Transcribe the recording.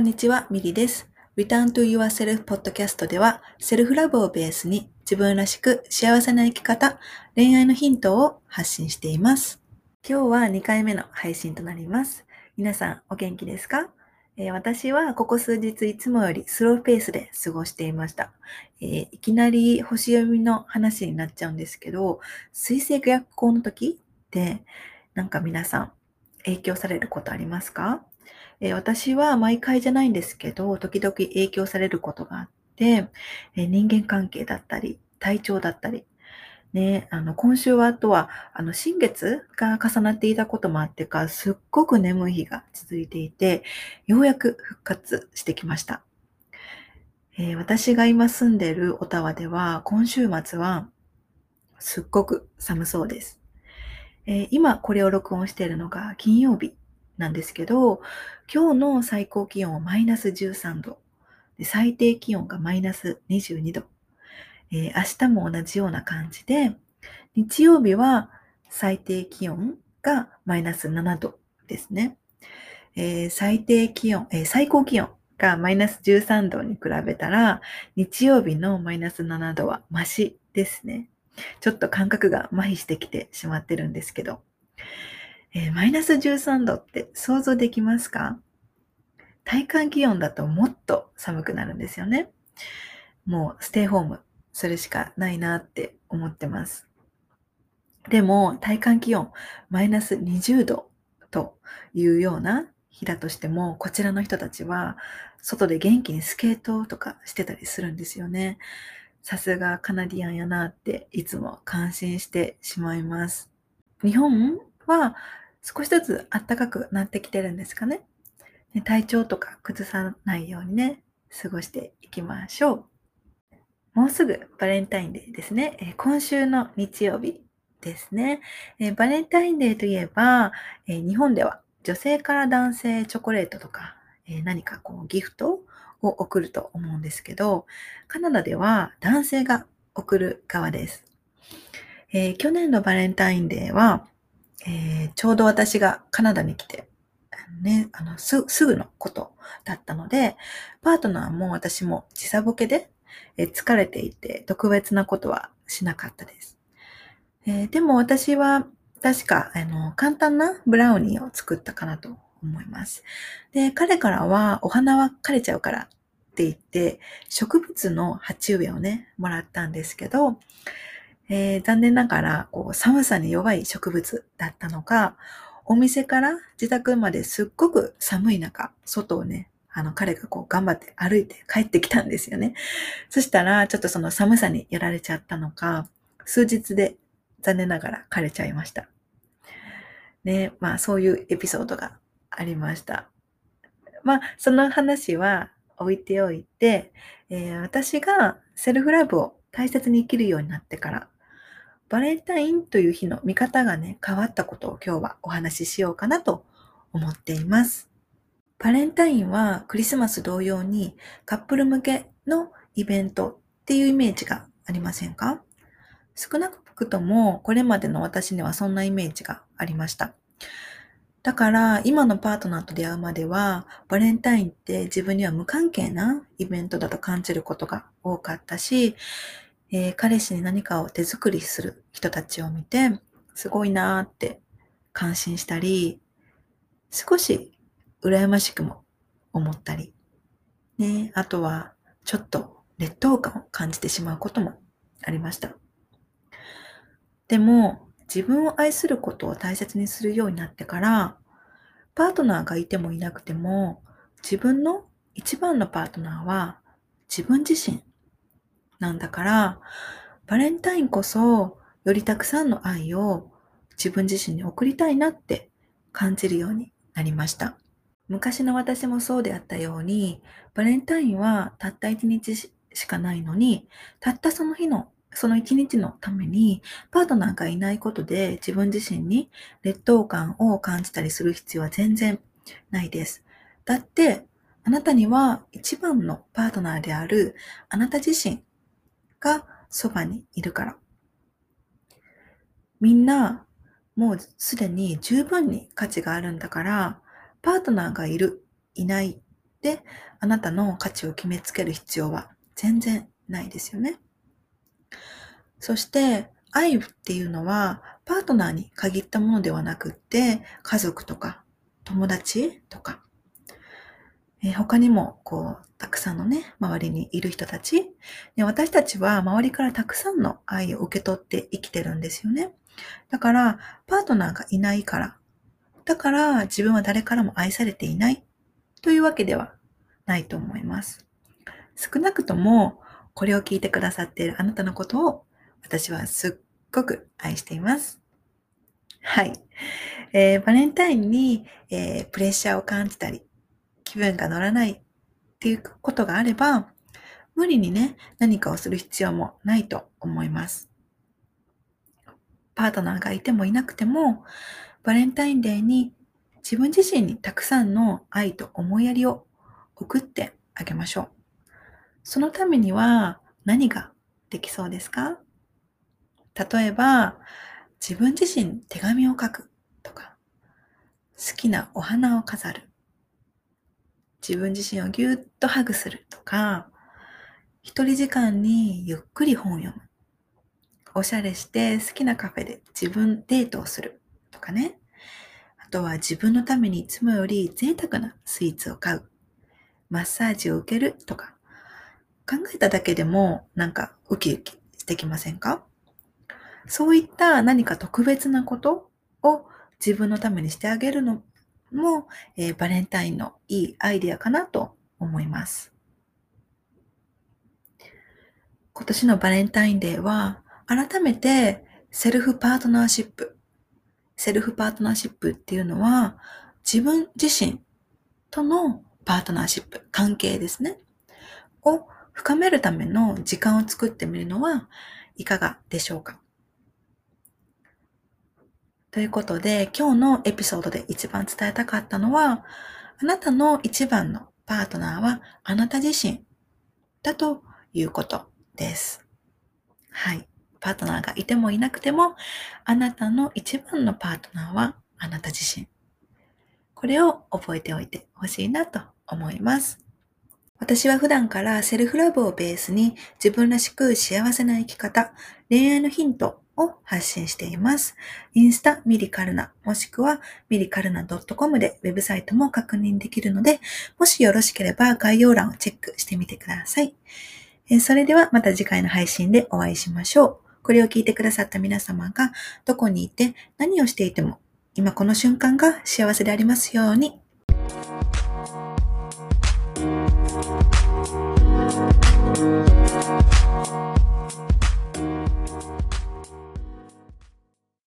んにちは、ミリです。Return to Yourself Podcast では、セルフラブをベースに自分らしく幸せな生き方、恋愛のヒントを発信しています。今日は2回目の配信となります。皆さんお元気ですか、えー私はここ数日いつもよりスローペースで過ごしていました。えーいきなり星読みの話になっちゃうんですけど、水星逆行の時って、なんか皆さん影響されることありますか？え私は毎回じゃないんですけど、時々影響されることがあって、え人間関係だったり、体調だったり、ね、あの、今週はあとは、あの、新月が重なっていたこともあってか、すっごく眠い日が続いていて、ようやく復活してきました。えー私が今住んでいるオタワでは、今週末は、すっごく寒そうです。えー今これを録音しているのが金曜日なんですけど、今日の最高気温はマイナス13度、で最低気温がマイナス22度、えー明日も同じような感じで、日曜日は最低気温がマイナス7度ですね。えー最低気温、えー最高気温がマイナス13度に比べたら、日曜日のマイナス7度はマシですね。ちょっと感覚が麻痺してきてしまってるんですけど。えーマイナス13度って想像できますか？体感気温だともっと寒くなるんですよね。もうステイホームするしかないなって思ってます。でも体感気温マイナス20度というような日だとしても、こちらの人たちは外で元気にスケートとかしてたりするんですよね。さすがカナディアンやなっていつも感心してしまいます。日本は少しずつ暖かくなってきてるんですかね。体調とか崩さないようにね、過ごしていきましょう。もうすぐバレンタインデーですね。今週の日曜日ですね。バレンタインデーといえば、日本では女性から男性チョコレートとか、何かこうギフトを送ると思うんですけど、カナダでは男性が送る側です。えー去年のバレンタインデーは、えーちょうど私がカナダに来て、ね、あのすすぐのことだったので、パートナーも私も時差ボケで、えー疲れていて特別なことはしなかったです。えーでも私は確かあの簡単なブラウニーを作ったかなと思います。で、彼からはお花は枯れちゃうからって言って植物の鉢植えをね、もらったんですけど、えー残念ながらこう寒さに弱い植物だったのか、お店から自宅まですっごく寒い中、外をね、あの彼がこう頑張って歩いて帰ってきたんですよね。そしたらちょっとその寒さにやられちゃったのか、数日で残念ながら枯れちゃいました。ね、まあそういうエピソードがありました。まあその話は置いておいて、えー私がセルフラブを大切に生きるようになってから、バレンタインという日の見方がね、変わったことを今日はお話ししようかなと思っています。バレンタインはクリスマス同様にカップル向けのイベントっていうイメージがありませんか？少なくともこれまでの私にはそんなイメージがありました。だから今のパートナーと出会うまではバレンタインって自分には無関係なイベントだと感じることが多かったし、えー彼氏に何かを手作りする人たちを見てすごいなーって感心したり、少し羨ましくも思ったり、ね、あとはちょっと劣等感を感じてしまうこともありました。でも、自分を愛することを大切にするようになってから、パートナーがいてもいなくても、自分の一番のパートナーは自分自身なんだから、バレンタインこそよりたくさんの愛を自分自身に送りたいなって感じるようになりました。昔の私もそうであったように、バレンタインはたった一日しかないのに、たったその日の、その一日のために、パートナーがいないことで自分自身に劣等感を感じたりする必要は全然ないです。だって、あなたには一番のパートナーであるあなた自身がそばにいるから。みんな、もうすでに十分に価値があるんだから、パートナーがいる、いないであなたの価値を決めつける必要は全然ないですよね。そして愛っていうのはパートナーに限ったものではなくって、家族とか友達とか、えー、他にもこう、たくさんのね、周りにいる人たち、ね、私たちは周りからたくさんの愛を受け取って生きてるんですよね。だから、パートナーがいないから、だから自分は誰からも愛されていないというわけではないと思います。少なくとも、これを聞いてくださっているあなたのことを私はすっごく愛しています。はい。えー、バレンタインに、えー、プレッシャーを感じたり、気分が乗らないっていうことがあれば、無理にね、何かをする必要もないと思います。パートナーがいてもいなくても、バレンタインデーに自分自身にたくさんの愛と思いやりを送ってあげましょう。そのためには何ができそうですか？例えば、自分自身手紙を書くとか、好きなお花を飾る。自分自身をぎゅっとハグするとか、一人時間にゆっくり本を読む。おしゃれして好きなカフェで自分デートをするとかね。あとは自分のためにいつもより贅沢なスイーツを買う。マッサージを受けるとか。考えただけでもなんかウキウキしてきませんか？そういった何か特別なことを自分のためにしてあげるのも、えー、バレンタインのいいアイデアかなと思います。今年のバレンタインデーは、改めて self partnership。self partnership っていうのは、自分自身とのパートナーシップ、関係ですね。を深めるための時間を作ってみるのはいかがでしょうかということで、今日のエピソードで一番伝えたかったのは、あなたの一番のパートナーはあなた自身だということです。はい。パートナーがいてもいなくても、あなたの一番のパートナーはあなた自身。これを覚えておいてほしいなと思います。私は普段からセルフラブをベースに自分らしく幸せな生き方、恋愛のヒントを発信しています。インスタミリカルナもしくはミリカルナ .com でウェブサイトも確認できるので、もしよろしければ概要欄をチェックしてみてください。それではまた次回の配信でお会いしましょう。これを聞いてくださった皆様がどこにいて何をしていても今この瞬間が幸せでありますように。